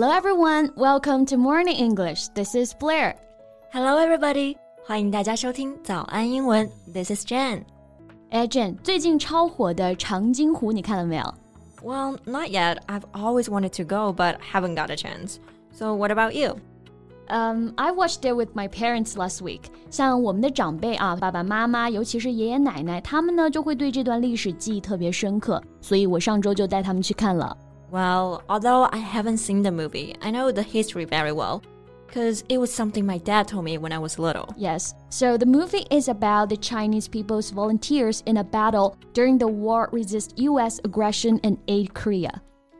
Hello everyone, welcome to Morning English. This is Blair. Hello everybody，欢迎大家收听早安英文。This is Jen. 哎，Jen，最近超火的长津湖你看了没有？ Well, not yet. I've always wanted to go, but haven't got a chance. So, what about you? Um, I watched it with my parents last week. 像我们的长辈啊，爸爸妈妈，尤其是爷爷奶奶，他们呢就会对这段历史记忆特别深刻，所以我上周就带他们去看了。 Well, although I haven't seen the movie, I know the history very well. Because it was something my dad told me when I was little. Yes, so the movie is about the Chinese people's volunteers in a battle during the war resist U.S. aggression and aid Korea.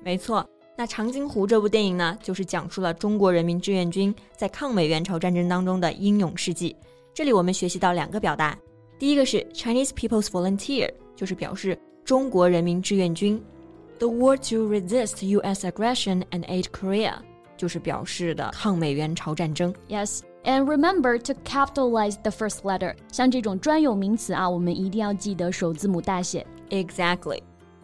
没错，那《长津湖》这部电影呢，就是讲述了中国人民志愿军在抗美援朝战争当中的英勇事迹。这里我们学习到两个表达，第一个是 Chinese People's Volunteer，就是表示中国人民志愿军 ；The war to resist U.S. aggression and aid Korea，就是表示的抗美援朝战争。 Yes, and remember to capitalize the first letter. 像这种专有名词啊，我们一定要记得首字母大写。 Exactly.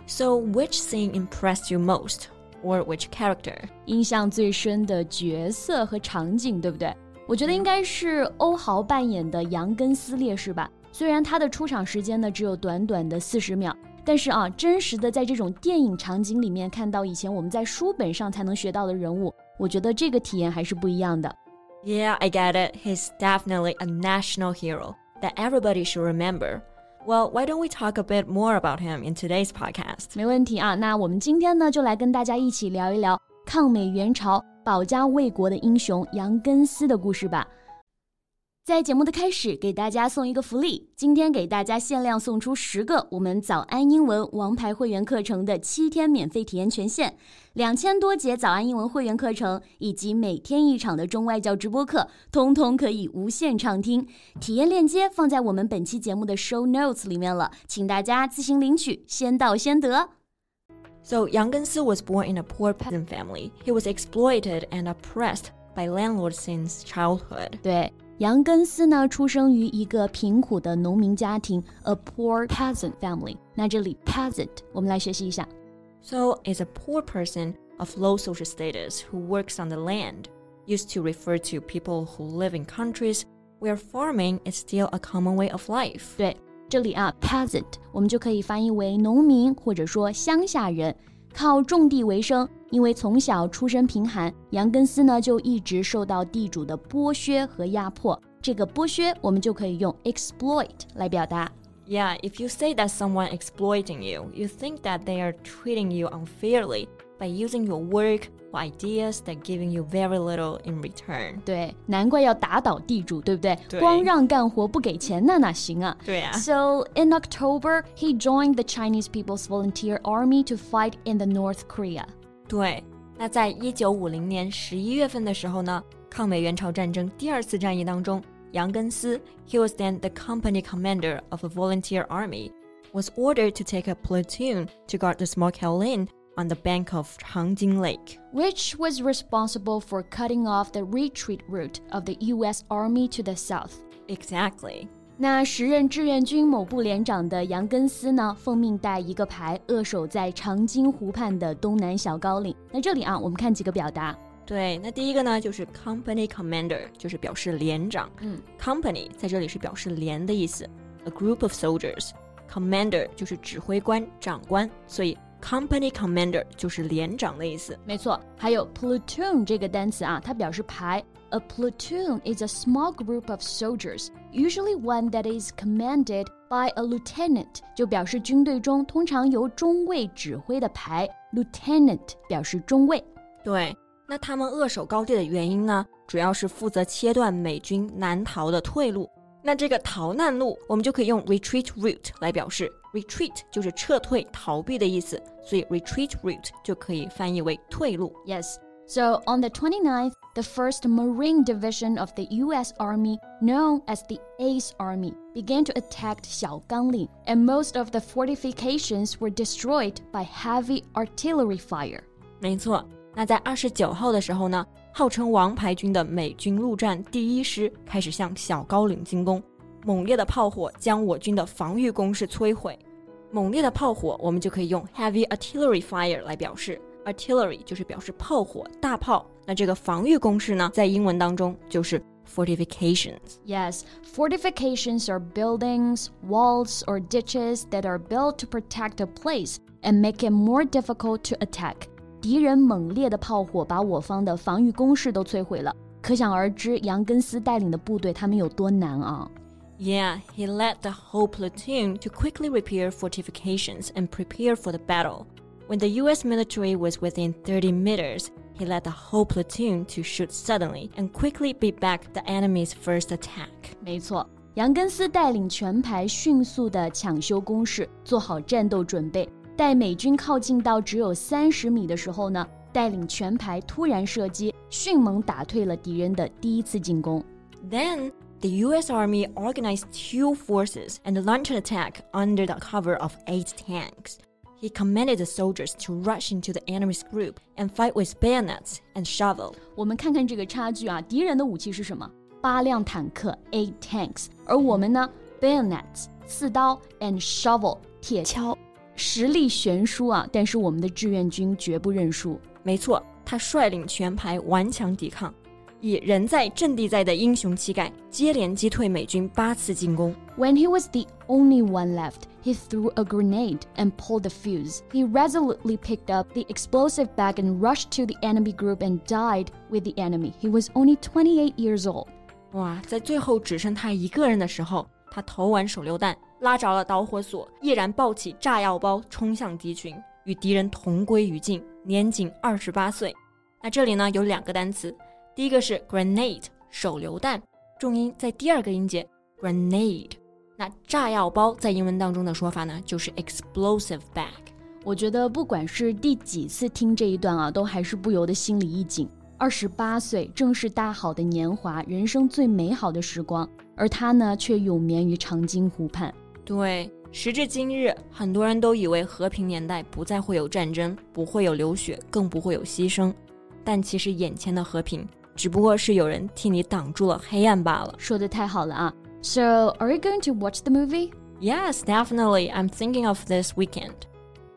So, which scene impressed you most, or which character? 印象最深的角色和场景，对不对？我觉得应该是欧豪扮演的杨根思烈士吧。虽然他的出场时间呢只有短短的四十秒， 但是啊，真实的在这种电影场景里面看到以前我们在书本上才能学到的人物，我觉得这个体验还是不一样的。Yeah, I get it. He's definitely a national hero that everybody should remember. Well, why don't we talk a bit more about him in today's podcast? 没问题啊，那我们今天呢就来跟大家一起聊一聊抗美援朝、保家卫国的英雄杨根思的故事吧。在节目的开始，给大家送一个福利，今天给大家限量送出十个我们早安英文王牌会员课程的七天免费体验权限，两千多节早安英文会员课程以及每天一场的中外教直播课，通通可以无限畅听。体验链接放在我们本期节目的 show notes 里面了，请大家自行领取，先到先得。So Yang Gensi was born in a poor peasant family. He was exploited and oppressed by landlords since childhood. 对。杨根思呢，出生于一个贫苦的农民家庭，a poor peasant family。那这里 peasant，我们来学习一下。 So, is a poor person of low social status who works on the land, used to refer to people who live in countries where farming is still a common way of life. 对，这里啊，peasant，我们就可以翻译为农民或者说乡下人， 靠种地为生。因为从小出身贫寒，杨根思呢就一直受到地主的剥削和压迫。这个剥削我们就可以用 exploit 来表达。Yeah, if you say that someone exploiting you, you think that they are treating you unfairly by using your work ideas that giving you very little in return. 对，难怪要打倒地主，对不对？对光让干活不给钱，那哪行啊？对啊。 So in October, he joined the Chinese People's Volunteer Army to fight in the North Korea. 对，那在一九五零年十一月份的时候呢，抗美援朝战争第二次战役当中，杨根思，he was then the company commander of a volunteer army, was ordered to take a platoon to guard the small Kaolin on the bank of Changjin Lake, which was responsible for cutting off the retreat route of the U.S. Army to the south. Exactly. 那时任志愿军某部连长的杨根思呢，奉命带一个排扼守在长津湖畔的东南小高岭。那这里啊，我们看几个表达。对，那第一个呢，就是 company commander，就是表示连长。嗯，company 在这里是表示连的意思。A group of soldiers，commander 就是指挥官、长官，所以 company commander 就是连长的意思。没错，还有 platoon 这个单词啊，它表示排。A platoon is a small group of soldiers, usually one that is commanded by a lieutenant，就表示军队中通常由中尉指挥的排。Lieutenant 表示中尉。对，那他们扼守高地的原因呢，主要是负责切断美军南逃的退路。那这个逃难路，我们就可以用 retreat route 来表示。retreat 就是撤退、逃避的意思，所以 retreat route 就可以翻译为退路。Yes. So on the 29th, the 1st Marine Division of the US Army, known as the Ace Army, began to attack Xiaogaoling, and most of the fortifications were destroyed by heavy artillery fire. 没错，那在二十九号的时候呢，号称王牌军的美军陆战第一师开始向小高岭进攻，猛烈的炮火将我军的防御工事摧毁。猛烈的炮火，我们就可以用 heavy artillery fire 来表示。 artillery 就是表示炮火、大炮。那这个防御工事呢，在英文当中就是 fortifications. Yes, fortifications are buildings, walls, or ditches that are built to protect a place and make it more difficult to attack. 敌人猛烈的炮火把我方的防御工事都摧毁了，可想而知，杨根思带领的部队他们有多难啊！Yeah, he led the whole platoon to quickly repair fortifications and prepare for the battle. When the US military was within 30 meters, he led the whole platoon to shoot suddenly and quickly beat back the enemy's first attack. 没错，杨根思带领全排迅速的抢修工事，做好战斗准备。 待美军靠近到只有三十米的时候呢，带领全排突然射击，迅猛打退了敌人的第一次进攻。Then the US Army organized two forces and launched an attack under the cover of eight tanks. He commanded the soldiers to rush into the enemy's group and fight with bayonets and shovel. 我们看看这个差距啊，敌人的武器是什么？八辆坦克 （eight tanks），而我们呢，bayonets 刺刀 and shovel 铁锹， 实力悬殊啊！但是我们的志愿军绝不认输。没错，他率领全排顽强抵抗。以人在阵地在的英雄气概，接连击退美军八次进攻。When he was the only one left, he threw a grenade and pulled the fuse. He resolutely picked up the explosive bag and rushed to the enemy group and died with the enemy. He was only 28 years old. 哇，在最后只剩他一个人的时候，他投完手榴弹，拉着了导火索，毅然抱起炸药包冲向敌群，与敌人同归于尽，年仅二十八岁。那这里呢有两个单词。第一个是 grenade 手榴弹，重音在第二个音节 grenade。那炸药包在英文当中的说法呢，就是 explosive bag。我觉得不管是第几次听这一段啊，都还是不由得心里一紧。二十八岁正是大好的年华，人生最美好的时光，而他呢，却永眠于长津湖畔。对，时至今日，很多人都以为和平年代不再会有战争，不会有流血，更不会有牺牲。但其实眼前的和平。只不过是有人替你挡住了黑暗罢了。说的太好了啊！So, are you going to watch the movie? Yes, definitely. I'm thinking of this weekend.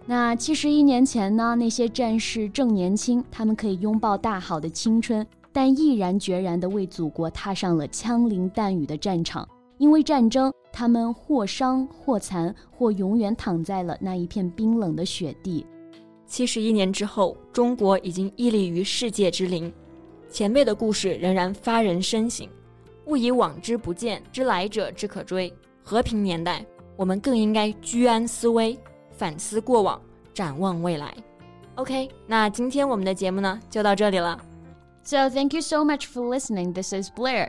那七十一年前呢？那些战士正年轻，他们可以拥抱大好的青春，但毅然决然地为祖国踏上了枪林弹雨的战场。因为战争，他们或伤或残，或永远躺在了那一片冰冷的雪地。七十一年之后，中国已经屹立于世界之林。前辈的故事仍然发人深省，勿以往之不见，知来者之可追。和平年代，我们更应该居安思危，反思过往，展望未来。OK，那今天我们的节目呢，就到这里了。So thank you so much for listening. This is Blair.